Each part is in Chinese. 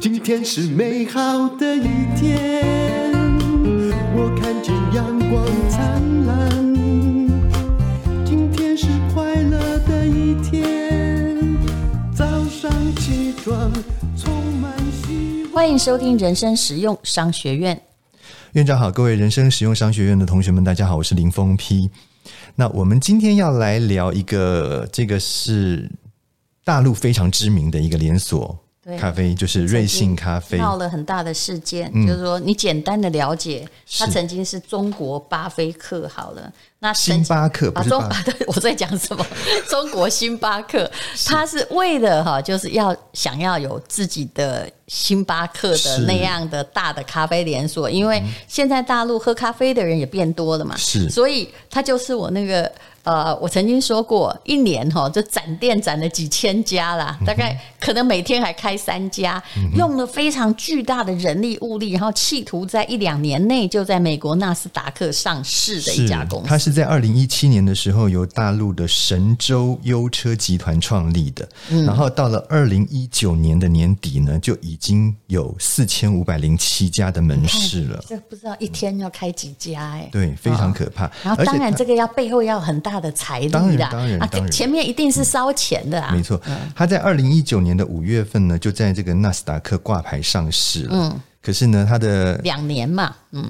今天是美好的一天，我看见阳光灿烂。今天是快乐的一天，早上起床充满希望。欢迎收听人生实用商学院。院长好，各位人生实用商学院的同学们，大家好，我是林峰丕。那我们今天要来聊一个，这个是大陆非常知名的一个连锁咖啡，就是瑞幸咖啡，闹了很大的事件。嗯、就是说，你简单的了解，它曾经是中国巴菲克好了。那星巴克不是巴啊，对我在讲什么？中国星巴克，它是为了哈，就是要想要有自己的星巴克的那样的大的咖啡连锁，因为现在大陆喝咖啡的人也变多了嘛，是，所以它就是我那个呃，我曾经说过，一年哈就展店展了几千家啦，大概可能每天还开三家，用了非常巨大的人力物力，然后企图在一两年内就在美国纳斯达克上市的一家公司。它是在二零一七年的时候，由大陆的神州优车集团创立的，嗯、然后到了二零一九年的年底呢，就已经有四千五百零七家的门市了。这不知道一天要开几家哎、欸，对，非常可怕。哦、然后当然这个要背后要很大的财力的，当然当然，当然、啊、前面一定是烧钱的啊。嗯、没错，他在二零一九年的五月份呢，就在这个纳斯达克挂牌上市了。嗯，可是呢，他的两年嘛，嗯。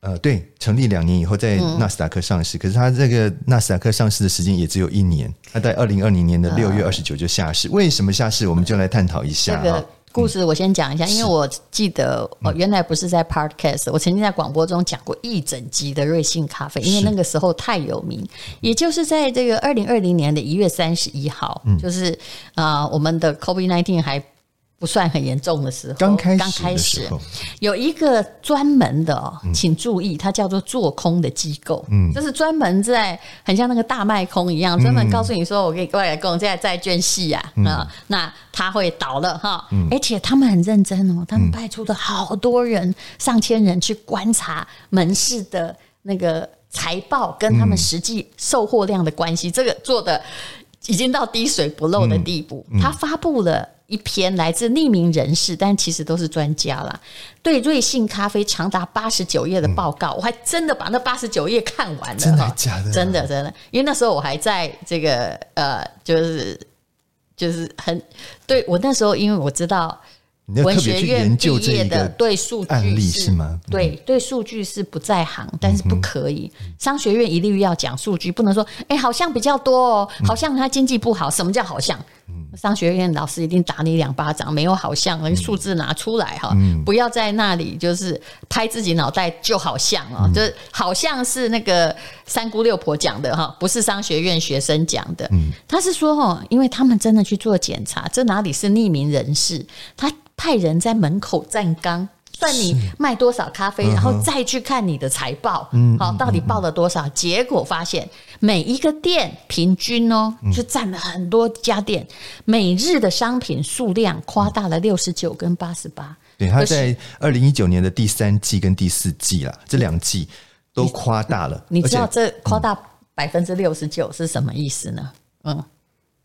呃，对，成立两年以后在纳斯达克上市，嗯、可是他这个纳斯达克上市的时间也只有一年，他在二零二零年的六月二十九就下市。呃、为什么下市？我们就来探讨一下。这个故事我先讲一下，嗯、因为我记得我，原来不是在 Podcast，、嗯、我曾经在广播中讲过一整集的瑞幸咖啡，因为那个时候太有名。也就是在这个二零二零年的一月三十一号，嗯、就是啊、呃，我们的 COVID nineteen 还。不算很严重的时候，刚开始，刚开始。有一个专门的哦，请注意，它叫做做空的机构，嗯，就是专门在很像那个大卖空一样，专门告诉你说，我给各位来讲，现在债券系啊啊，那他会倒了哈，而且他们很认真哦，他们派出的好多人，上千人去观察门市的那个财报跟他们实际售货量的关系，这个做的已经到滴水不漏的地步，他发布了。一篇来自匿名人士，但其实都是专家啦。对瑞幸咖啡长达八十九页的报告，嗯、我还真的把那八十九页看完了。真的假的？真的真的，因为那时候我还在这个呃，就是就是很对我那时候，因为我知道。文学院毕业的对数据是吗？对对数据是不在行，但是不可以。商学院一律要讲数据，不能说哎，好像比较多哦，好像他经济不好。什么叫好像？商学院老师一定打你两巴掌。没有好像，那个数字拿出来哈，不要在那里就是拍自己脑袋就好像啊，就是好像是那个三姑六婆讲的哈，不是商学院学生讲的。他是说哦，因为他们真的去做检查，这哪里是匿名人士？他。派人在门口站岗，算你卖多少咖啡，然后再去看你的财报，好，到底报了多少？结果发现每一个店平均哦，就占了很多家店，每日的商品数量夸大了六十九跟八十八。对，他在二零一九年的第三季跟第四季啦，这两季都夸大了。你知道这夸大百分之六十九是什么意思呢？嗯，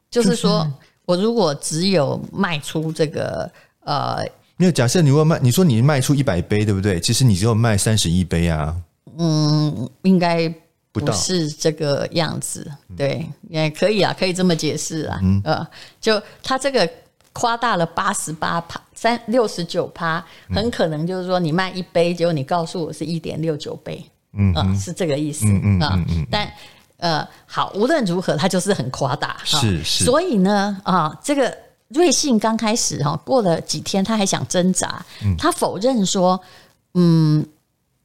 就是说我如果只有卖出这个。呃，没有。假设你如果卖，你说你卖出一百杯，对不对？其实你只有卖三十一杯啊。嗯，应该不是这个样子。对，也可以啊，可以这么解释啊。嗯，呃，就他这个夸大了八十八趴，三六十九趴，很可能就是说你卖一杯，结果你告诉我是一点六九杯。嗯，啊，是这个意思。嗯嗯嗯。但呃，好，无论如何，它就是很夸大。是是。所以呢，啊，这个。瑞幸刚开始哈，过了几天，他还想挣扎，他否认说，嗯，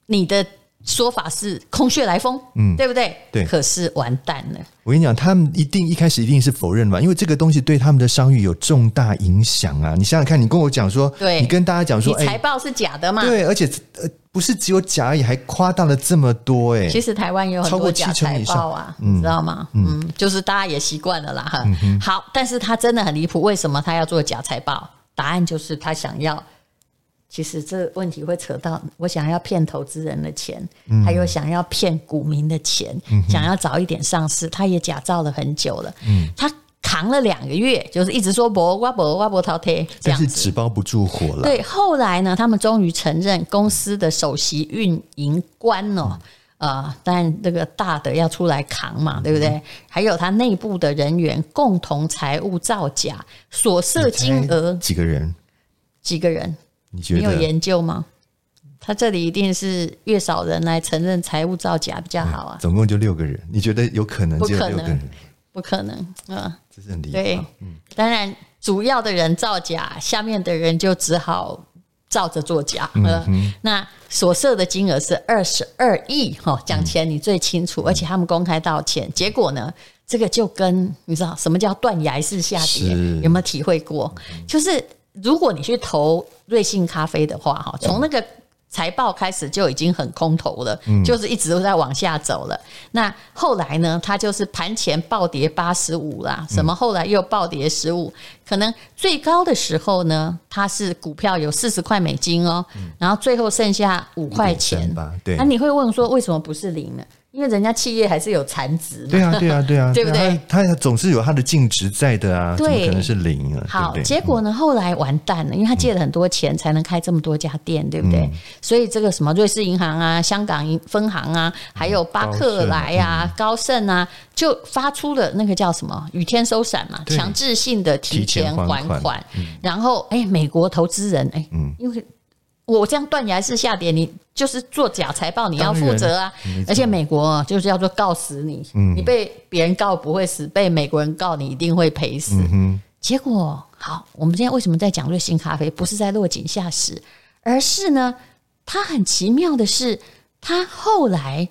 你的说法是空穴来风，嗯，对不对？对。可是完蛋了。我跟你讲，他们一定一开始一定是否认嘛，因为这个东西对他们的商誉有重大影响啊！你想想看，你跟我讲说，对，你跟大家讲说，你财报是假的嘛？对，而且呃，不是只有假而已，还夸大了这么多哎！其实台湾也有很多假财报啊，你知道吗？嗯，就是大家也习惯了啦哈。好，但是他真的很离谱，为什么他要做假财报？答案就是他想要。其实这问题会扯到我想要骗投资人的钱，嗯、还有想要骗股民的钱，嗯、想要早一点上市，他也假造了很久了。嗯、他扛了两个月，就是一直说不挖不挖不淘汰，但是纸包不住火了。对，后来呢，他们终于承认公司的首席运营官哦。嗯呃，但这个大的要出来扛嘛，对不对？嗯、还有他内部的人员共同财务造假，所涉金额几个人？几个人？你觉得？你有研究吗？他这里一定是越少人来承认财务造假比较好啊。嗯、总共就六个人，你觉得有可能？不可能，不可能。嗯、呃，这是很。对，嗯，当然主要的人造假，下面的人就只好。照着作假，呃，嗯、那所涉的金额是二十二亿，哈，讲钱你最清楚，嗯、而且他们公开道歉，结果呢，这个就跟你知道什么叫断崖式下跌，有没有体会过？就是如果你去投瑞幸咖啡的话，哈，从那个。财报开始就已经很空头了，嗯、就是一直都在往下走了。那后来呢？它就是盘前暴跌八十五啦，什么后来又暴跌十五、嗯，可能最高的时候呢，它是股票有四十块美金哦，嗯、然后最后剩下五块钱吧。对，那你会问说为什么不是零呢？因为人家企业还是有产值，对啊，对啊，对啊，对 不对？他总是有他的净值在的啊，对，怎么可能是零啊？好，结果呢，后来完蛋了，因为他借了很多钱才能开这么多家店，对不对？所以这个什么瑞士银行啊、香港银分行啊，还有巴克莱啊、高盛啊，就发出了那个叫什么“雨天收伞”嘛，强制性的提前还款。然后，哎，美国投资人，哎，因为。我这样断崖式下跌，你就是做假财报，你要负责啊！而且美国就是要做告死你，嗯、你被别人告不会死，被美国人告你一定会赔死。嗯、结果好，我们今天为什么在讲瑞幸咖啡？不是在落井下石，而是呢，它很奇妙的是，它后来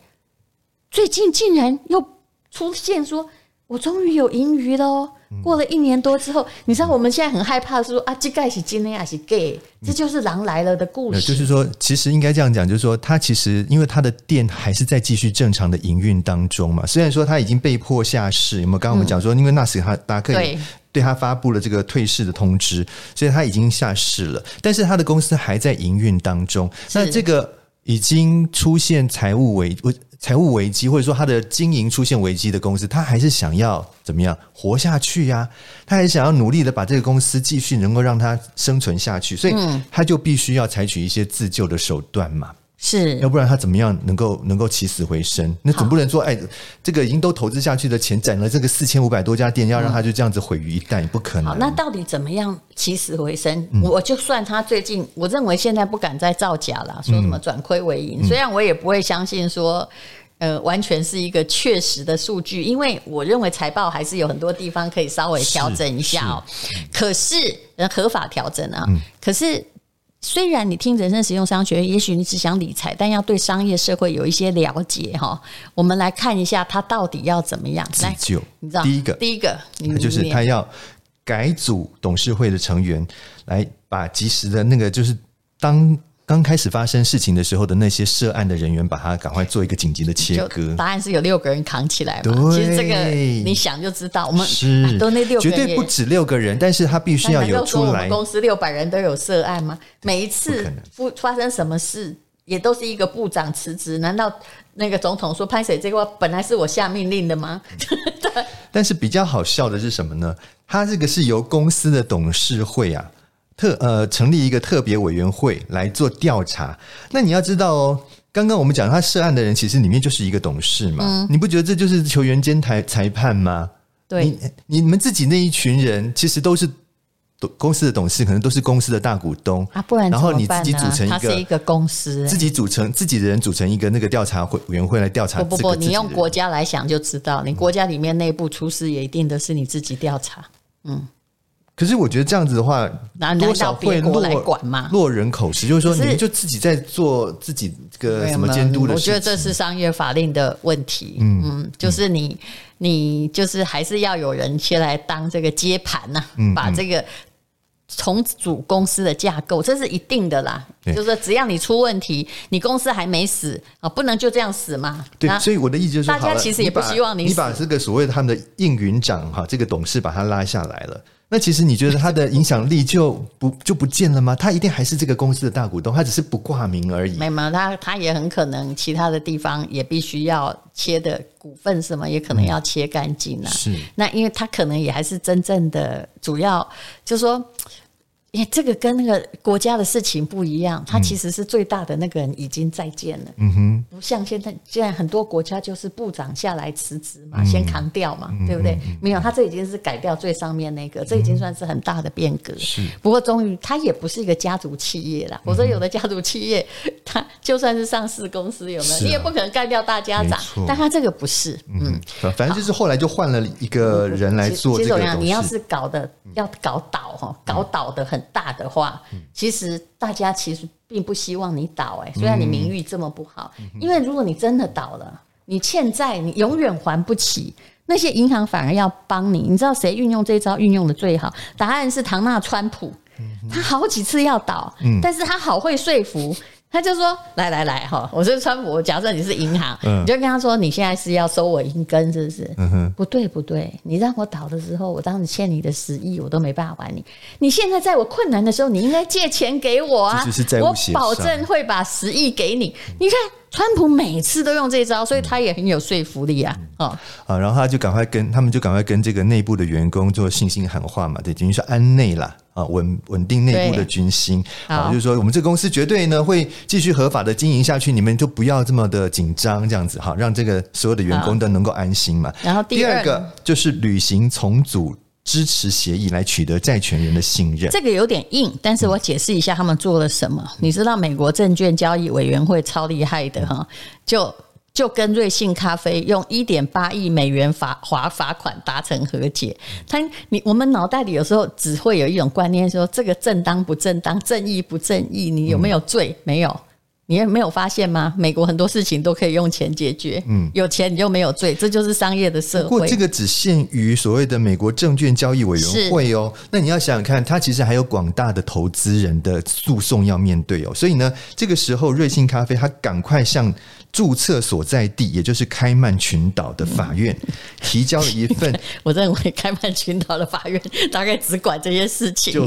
最近竟然又出现说，我终于有盈余了哦。过了一年多之后，你知道我们现在很害怕的是说啊，这盖是今天还是 gay？这就是狼来了的故事。就是说，其实应该这样讲，就是说，他其实因为他的店还是在继续正常的营运当中嘛。虽然说他已经被迫下市，有没有？刚刚我们讲说，因为纳斯达克也对他发布了这个退市的通知，所以他已经下市了。但是他的公司还在营运当中。那这个已经出现财务危财务危机，或者说他的经营出现危机的公司，他还是想要怎么样活下去呀？他还想要努力的把这个公司继续能够让它生存下去，所以他就必须要采取一些自救的手段嘛。是，要不然他怎么样能够能够起死回生？那总不能说，哎，这个已经都投资下去的钱，攒了这个四千五百多家店，要让他就这样子毁于一旦，不可能。好，那到底怎么样起死回生？嗯、我就算他最近，我认为现在不敢再造假了，说什么转亏为盈。嗯、虽然我也不会相信说，呃，完全是一个确实的数据，因为我认为财报还是有很多地方可以稍微调整一下哦。是是可是，合法调整啊。嗯、可是。虽然你听人生实用商学院，也许你只想理财，但要对商业社会有一些了解哈。我们来看一下他到底要怎么样自救。你知道，第一个，第一个，那就是他要改组董事会的成员，来把及时的那个就是当。刚开始发生事情的时候的那些涉案的人员，把他赶快做一个紧急的切割。答案是有六个人扛起来嘛？对，其实这个你想就知道，我们是 都那六个人绝对不止六个人，但是他必须要有出来。公司六百人都有涉案吗？每一次不发生什么事，也都是一个部长辞职？难道那个总统说拍谁这个话本来是我下命令的吗？对。但是比较好笑的是什么呢？他这个是由公司的董事会啊。特呃，成立一个特别委员会来做调查。那你要知道哦，刚刚我们讲他涉案的人，其实里面就是一个董事嘛。嗯，你不觉得这就是球员兼裁裁判吗？对，你你们自己那一群人，其实都是公司的董事，可能都是公司的大股东啊。不然，然后你自己组成一个，是一个公司，自己组成自己的人组成一个那个调查会委员会来调查。不不不，你用国家来想就知道，你国家里面内部出事也一定都是你自己调查。嗯。可是我觉得这样子的话，多少会落落人口实，就是说，你们就自己在做自己这个什么监督的事情。我觉得这是商业法令的问题。嗯嗯，就是你你就是还是要有人先来当这个接盘呐，把这个重组公司的架构，这是一定的啦。就是说只要你出问题，你公司还没死啊，不能就这样死嘛。对，所以我的意思就是说，大家其实也不希望你你把这个所谓的他们的应云长哈，这个董事把他拉下来了。那其实你觉得他的影响力就不 就不见了吗？他一定还是这个公司的大股东，他只是不挂名而已。没有，他他也很可能其他的地方也必须要切的股份什么，也可能要切干净了。是，那因为他可能也还是真正的主要，就是说。哎，这个跟那个国家的事情不一样，他其实是最大的那个人已经再见了。嗯哼，不像现在，现在很多国家就是部长下来辞职嘛，嗯、先扛掉嘛，嗯、对不对？嗯、没有，他这已经是改掉最上面那个，这已经算是很大的变革。是、嗯，不过终于他也不是一个家族企业了。我说有的家族企业，他就算是上市公司，有没有？啊、你也不可能干掉大家长。但他这个不是，嗯，嗯反正就是后来就换了一个人来做这个。你要是搞的要搞倒哈，搞倒的很。大的话，其实大家其实并不希望你倒哎，虽然你名誉这么不好，因为如果你真的倒了，你欠债你永远还不起，那些银行反而要帮你。你知道谁运用这招运用的最好？答案是唐纳川普，他好几次要倒，但是他好会说服。他就说：“来来来，哈，我是川普。假设你是银行，嗯、你就跟他说，你现在是要收我银根，是不是？不对，不对，你让我倒的时候，我当时欠你的十亿，我都没办法还你。你现在在我困难的时候，你应该借钱给我啊！我保证会把十亿给你。你看。”川普每次都用这招，所以他也很有说服力啊！哦，啊，然后他就赶快跟他们就赶快跟这个内部的员工做信心喊话嘛，对，等于说安内啦，啊，稳稳定内部的军心啊，就是说我们这公司绝对呢会继续合法的经营下去，你们就不要这么的紧张，这样子哈，让这个所有的员工都能够安心嘛。然后第二，第二个就是履行重组。支持协议来取得债权人的信任，这个有点硬，但是我解释一下他们做了什么。嗯、你知道美国证券交易委员会超厉害的哈，就就跟瑞幸咖啡用一点八亿美元罚罚罚款达成和解。他你我们脑袋里有时候只会有一种观念说，这个正当不正当，正义不正义，你有没有罪？嗯、没有。你也没有发现吗？美国很多事情都可以用钱解决。嗯，有钱你就没有罪，这就是商业的社会。不过这个只限于所谓的美国证券交易委员会哦。那你要想想看，它其实还有广大的投资人的诉讼要面对哦。所以呢，这个时候瑞幸咖啡它赶快向。注册所在地，也就是开曼群岛的法院，提交了一份。我认为开曼群岛的法院大概只管这些事情，就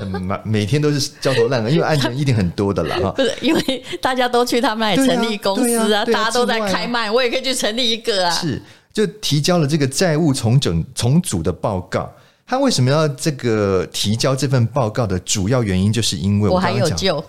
很很每天都是焦头烂额，因为案件一定很多的啦。哈。不是，因为大家都去他们那里成立公司啊，啊啊啊大家都在开曼，我也可以去成立一个啊。是，就提交了这个债务重整重组的报告。他为什么要这个提交这份报告的主要原因，就是因为我还有救。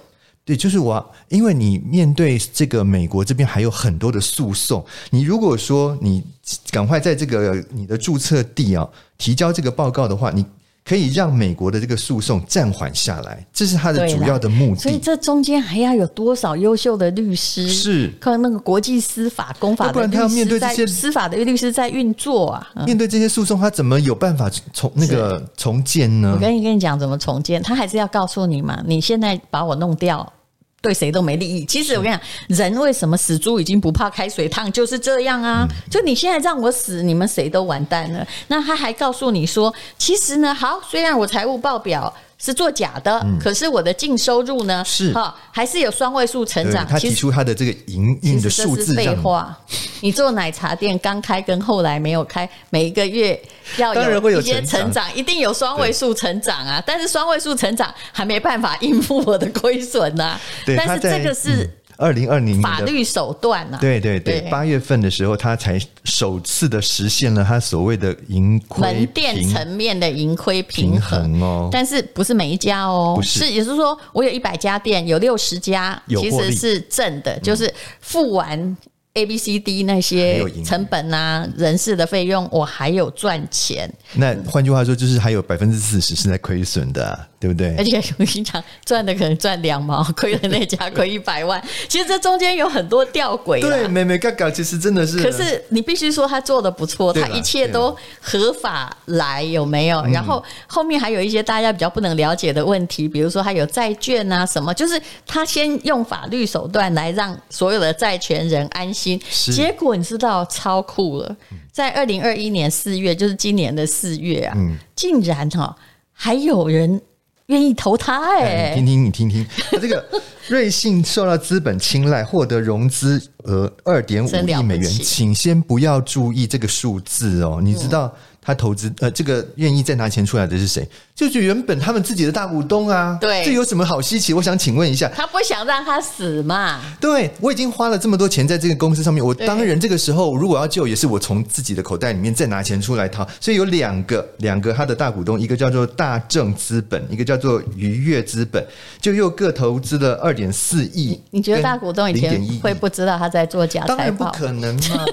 对，就是我，因为你面对这个美国这边还有很多的诉讼，你如果说你赶快在这个你的注册地啊提交这个报告的话，你可以让美国的这个诉讼暂缓下来，这是他的主要的目的。所以这中间还要有多少优秀的律师？是，靠那个国际司法公法的律师，不然他要面对这些司法的律师在运作啊。面对这些诉讼，他怎么有办法重那个重建呢？我跟你跟你讲怎么重建，他还是要告诉你嘛，你现在把我弄掉。对谁都没利益。其实我跟你讲，人为什么死猪已经不怕开水烫，就是这样啊。就你现在让我死，你们谁都完蛋了。那他还告诉你说，其实呢，好，虽然我财务报表。是做假的，嗯、可是我的净收入呢？是哈，还是有双位数成长。他提出他的这个营运的数字，废话。你做奶茶店刚开跟后来没有开，每一个月要有一些成长，一定有双位数成长啊。但是双位数成长还没办法应付我的亏损呐。对但是这个是。嗯二零二零年法律手段啊，对对对，八月份的时候，他才首次的实现了他所谓的盈亏门店层面的盈亏平衡。哦，但是不是每一家哦，不是，也就是说，我有一百家店，有六十家其实是正的，就是付完。A、B、C、D 那些成本啊，人事的费用，我还有赚钱。那换句话说，就是还有百分之四十是在亏损的啊，对不对？而且我跟你讲，赚的可能赚两毛，亏的那家亏一百万。其实这中间有很多吊诡。对，美美嘎嘎，其实真的是。可是你必须说他做的不错，他一切都合法来，有没有？然后后面还有一些大家比较不能了解的问题，比如说他有债券啊什么，就是他先用法律手段来让所有的债权人安心。是。结果你知道超酷了，在二零二一年四月，就是今年的四月啊，嗯、竟然哈、哦、还有人愿意投他哎、欸，听听你听听，这个瑞信受到资本青睐，获得融资额二点五亿美元，请先不要注意这个数字哦，你知道。嗯他投资呃，这个愿意再拿钱出来的是谁？就是原本他们自己的大股东啊。对，这有什么好稀奇？我想请问一下，他不想让他死嘛？对，我已经花了这么多钱在这个公司上面，我当然这个时候如果要救，也是我从自己的口袋里面再拿钱出来掏。所以有两个两个他的大股东，一个叫做大正资本，一个叫做愉悦资本，就又各投资了二点四亿。你觉得大股东以前会不知道他在做假财报？当然不可能嘛。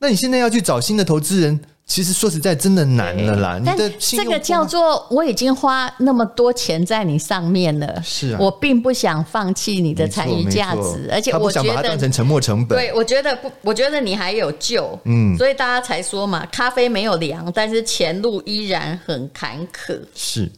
那你现在要去找新的投资人？其实说实在，真的难了啦。你的这个叫做我已经花那么多钱在你上面了，是啊，我并不想放弃你的参与价值，而且我觉得把它当成沉没成本。对，我觉得不，我觉得你还有救，嗯，所以大家才说嘛，咖啡没有凉，但是前路依然很坎坷。是，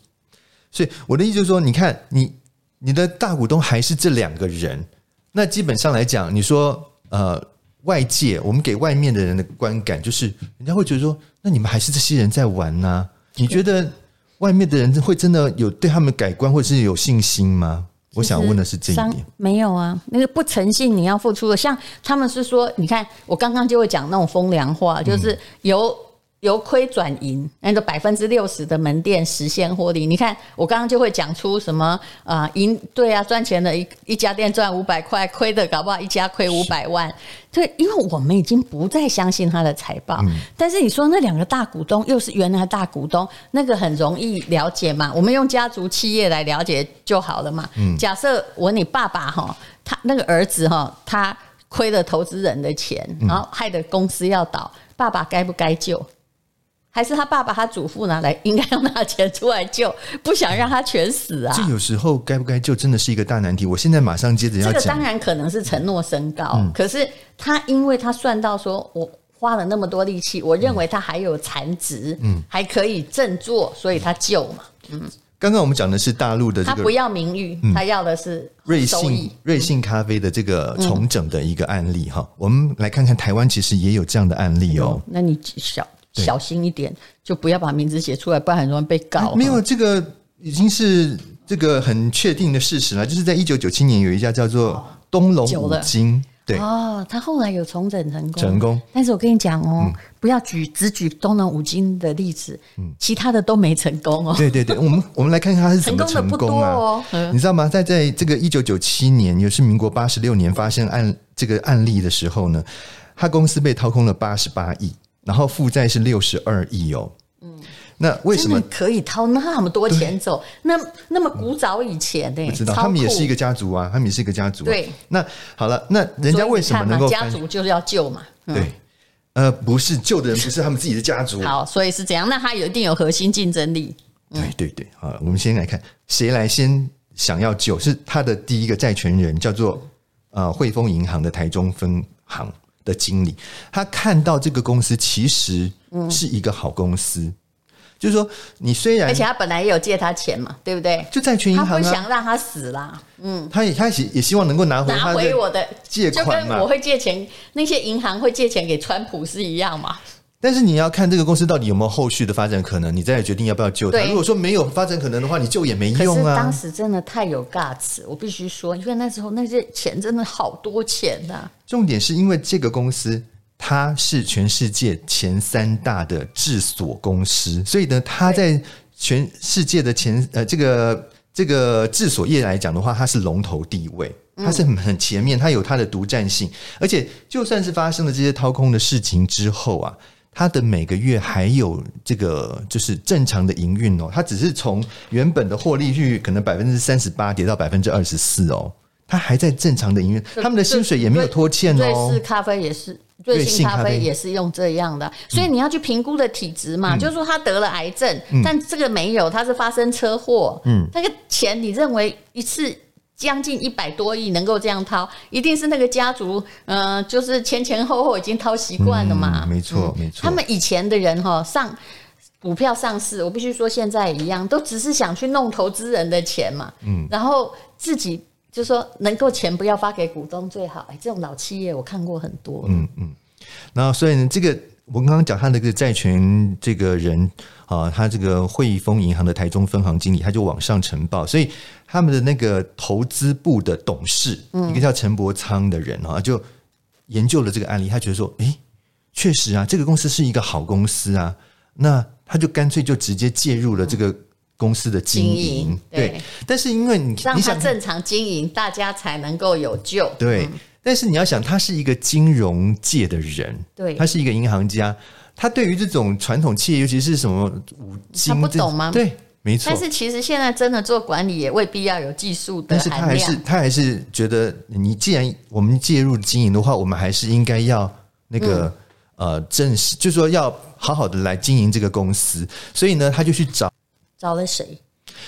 所以我的意思就是说，你看你你的大股东还是这两个人，那基本上来讲，你说呃。外界，我们给外面的人的观感就是，人家会觉得说，那你们还是这些人在玩呢、啊？你觉得外面的人会真的有对他们改观，或者是有信心吗？我想问的是这一点。没有啊，那个不诚信，你要付出的。像他们是说，你看我刚刚就会讲那种风凉话，就是由。由亏转盈，那个百分之六十的门店实现获利。你看，我刚刚就会讲出什么啊？赢、呃、对啊，赚钱的一一家店赚五百块，亏的搞不好一家亏五百万。对，因为我们已经不再相信他的财报。嗯、但是你说那两个大股东又是原来的大股东，那个很容易了解嘛？我们用家族企业来了解就好了嘛。嗯、假设我你爸爸哈，他那个儿子哈，他亏了投资人的钱，然后害得公司要倒，爸爸该不该救？还是他爸爸、他祖父拿来，应该要拿钱出来救，不想让他全死啊！这有时候该不该救，真的是一个大难题。我现在马上接着要讲，这个当然可能是承诺升高，嗯、可是他因为他算到说，我花了那么多力气，我认为他还有残值，嗯，还可以振作，所以他救嘛。嗯，刚刚我们讲的是大陆的这个，他不要名誉，嗯、他要的是瑞幸瑞幸咖啡的这个重整的一个案例哈。嗯、我们来看看台湾其实也有这样的案例哦。嗯、那你小。小心一点，就不要把名字写出来，不然很容易被告。没有，这个已经是这个很确定的事实了。就是在一九九七年，有一家叫做东龙五金，对哦，他后来有重整成功，成功。但是我跟你讲哦，不要举只举东龙五金的例子，其他的都没成功哦。对对对，我们我们来看看他是怎么成功啊？你知道吗？在在这个一九九七年，也是民国八十六年发生案这个案例的时候呢，他公司被掏空了八十八亿。然后负债是六十二亿哦，嗯，那为什么可以掏那么多钱走？那那么古早以前的，不知道他们也是一个家族啊，他们也是一个家族。对，那好了，那人家为什么能够家族就是要救嘛？对，呃，不是救的人不是他们自己的家族，好，所以是怎样。那他有一定有核心竞争力。对对对，好，我们先来看谁来先想要救，是他的第一个债权人叫做呃汇丰银行的台中分行。的经理，他看到这个公司其实是一个好公司，嗯、就是说，你虽然而且他本来也有借他钱嘛，对不对？就债权银行、啊，他不想让他死啦，嗯，他也他也也希望能够拿回拿回我的借款嘛，就跟我会借钱，那些银行会借钱给川普是一样嘛。但是你要看这个公司到底有没有后续的发展可能，你再来决定要不要救它。如果说没有发展可能的话，你救也没用啊。当时真的太有 guts，我必须说，因为那时候那些钱真的好多钱呐、啊。重点是因为这个公司它是全世界前三大的制锁公司，所以呢，它在全世界的前呃这个这个制锁业来讲的话，它是龙头地位，它是很很前面，它有它的独占性。而且就算是发生了这些掏空的事情之后啊。它的每个月还有这个就是正常的营运哦，它只是从原本的获利率可能百分之三十八跌到百分之二十四哦，它还在正常的营运，他们的薪水也没有拖欠哦。瑞士咖啡也是，瑞幸咖啡也是用这样的，所以你要去评估的体质嘛，嗯、就是说他得了癌症，嗯、但这个没有，他是发生车祸，嗯，那个钱你认为一次？将近一百多亿能够这样掏，一定是那个家族，嗯、呃，就是前前后后已经掏习惯了嘛。嗯、没错，没错。他们以前的人哈，上股票上市，我必须说现在一样，都只是想去弄投资人的钱嘛。嗯。然后自己就说能够钱不要发给股东最好。哎，这种老企业我看过很多。嗯嗯。然后所以呢，这个我刚刚讲他那个债权这个人啊，他这个汇丰银行的台中分行经理，他就往上呈报，所以他们的那个投资部的董事，嗯、一个叫陈伯仓的人啊，就研究了这个案例，他觉得说，诶，确实啊，这个公司是一个好公司啊，那他就干脆就直接介入了这个公司的经营，经营对，对。但是因为你让他正常经营，大家才能够有救，对。嗯但是你要想，他是一个金融界的人，对，他是一个银行家，他对于这种传统企业，尤其是什么五金，他不懂吗？对，没错。但是其实现在真的做管理也未必要有技术的，但是他还是他还是觉得，你既然我们介入经营的话，我们还是应该要那个、嗯、呃正式，就是说要好好的来经营这个公司。所以呢，他就去找找了谁？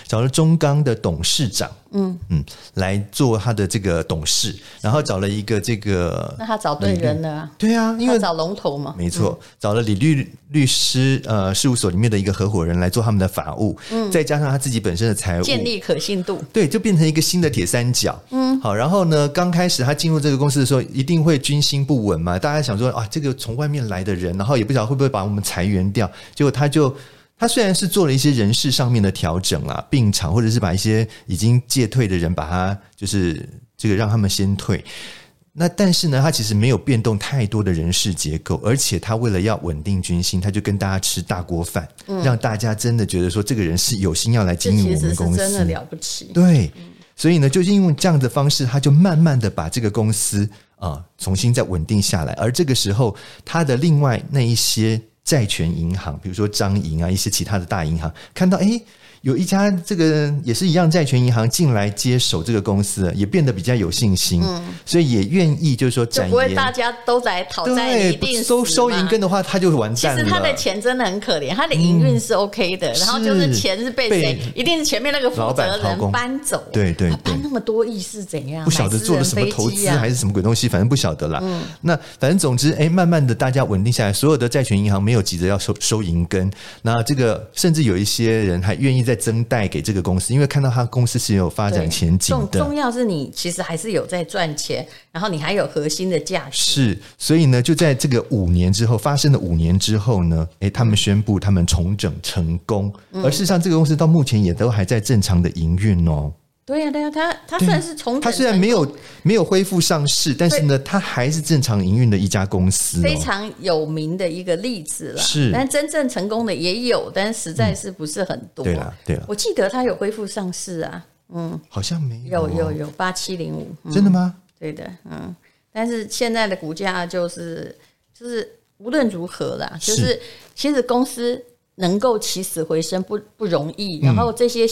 找了中钢的董事长，嗯。嗯，来做他的这个董事，然后找了一个这个，那他找对人了啊？对啊，因为找龙头嘛，没错，找了李律律师呃事务所里面的一个合伙人来做他们的法务，嗯，再加上他自己本身的财务，建立可信度，对，就变成一个新的铁三角，嗯，好，然后呢，刚开始他进入这个公司的时候，一定会军心不稳嘛，大家想说啊，这个从外面来的人，然后也不晓得会不会把我们裁员掉，结果他就。他虽然是做了一些人事上面的调整啊，并场或者是把一些已经届退的人，把他就是这个让他们先退，那但是呢，他其实没有变动太多的人事结构，而且他为了要稳定军心，他就跟大家吃大锅饭，嗯、让大家真的觉得说这个人是有心要来经营我们公司，真的了不起。对，所以呢，就是因为这样的方式，他就慢慢的把这个公司啊、呃、重新再稳定下来，而这个时候，他的另外那一些。债权银行，比如说张银啊，一些其他的大银行，看到诶。有一家这个也是一样债权银行进来接手这个公司，也变得比较有信心，嗯、所以也愿意就是说展，就不会大家都来讨债，一定收收银根的话，他就完蛋了。其实他的钱真的很可怜，他的营运是 OK 的，嗯、然后就是钱是被谁？一定是前面那个负责人搬走。对对对，搬那么多亿是怎样？不晓得做了什么投资还是什么鬼东西，反正不晓得啦。嗯、那反正总之，哎，慢慢的大家稳定下来，所有的债权银行没有急着要收收银根，那这个甚至有一些人还愿意再增贷给这个。公司，因为看到他公司是有发展前景的，重要是你其实还是有在赚钱，然后你还有核心的价值。是，所以呢，就在这个五年之后发生了五年之后呢，诶，他们宣布他们重整成功，嗯、而事实上这个公司到目前也都还在正常的营运哦。对呀、啊，对呀、啊，他他算是从他虽然没有没有恢复上市，但是呢，他还是正常营运的一家公司、哦，非常有名的一个例子了。是，但真正成功的也有，但实在是不是很多。嗯、对了，对了，我记得他有恢复上市啊，嗯，好像没有，有有有八七零五，真的吗？对的，嗯，但是现在的股价就是就是无论如何啦，就是其实公司能够起死回生不不容易，然后这些。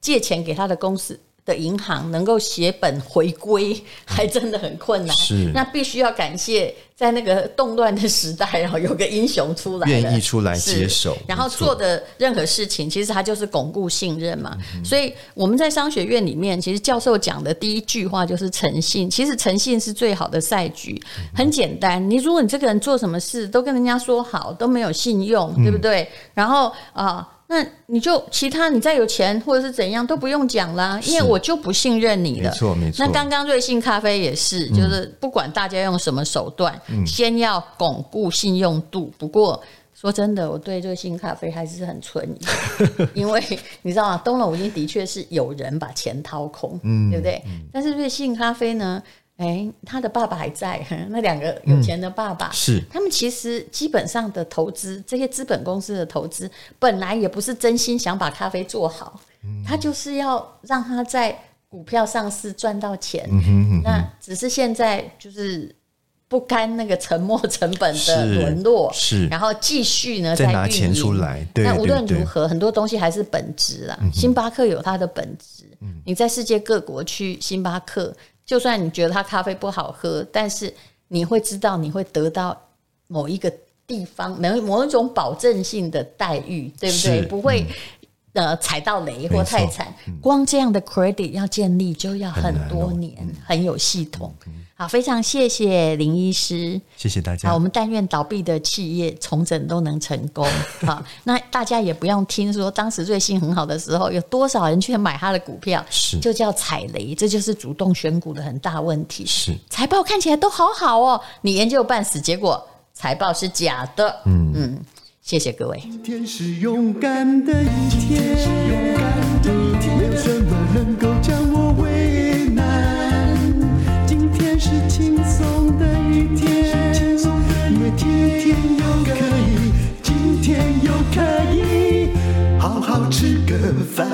借钱给他的公司的银行能够血本回归，还真的很困难。是，那必须要感谢在那个动乱的时代，然后有个英雄出来，愿意出来接手，然后做的任何事情，其实他就是巩固信任嘛。所以我们在商学院里面，其实教授讲的第一句话就是诚信。其实诚信是最好的赛局，很简单。你如果你这个人做什么事都跟人家说好，都没有信用，对不对？然后啊。那你就其他你再有钱或者是怎样都不用讲啦，因为我就不信任你了。没错没错。那刚刚瑞幸咖啡也是，就是不管大家用什么手段，嗯、先要巩固信用度。不过说真的，我对瑞幸咖啡还是很存疑，因为你知道吗？东隆五金的确是有人把钱掏空，嗯、对不对？嗯、但是瑞幸咖啡呢？哎，他的爸爸还在，那两个有钱的爸爸、嗯、是。他们，其实基本上的投资，这些资本公司的投资，本来也不是真心想把咖啡做好，嗯、他就是要让他在股票上市赚到钱。嗯、哼哼哼。那只是现在就是不甘那个沉没成本的沦落，是，是然后继续呢再拿钱出来。对那无论如何，很多东西还是本质啦。嗯、星巴克有它的本质，嗯、你在世界各国去星巴克。就算你觉得它咖啡不好喝，但是你会知道你会得到某一个地方某某一种保证性的待遇，对不对？不会、嗯、呃踩到雷或太惨。嗯、光这样的 credit 要建立就要很多年，很，嗯、很有系统。嗯好，非常谢谢林医师，谢谢大家。好，我们但愿倒闭的企业重整都能成功。好，那大家也不用听说当时瑞幸很好的时候，有多少人去买他的股票，是就叫踩雷，这就是主动选股的很大问题。是财报看起来都好好哦，你研究半死，结果财报是假的。嗯嗯，谢谢各位。今天是勇敢的一天没有什么能够将我为难。今天是轻松的一天因为今天又可以今天又可以好好吃个饭。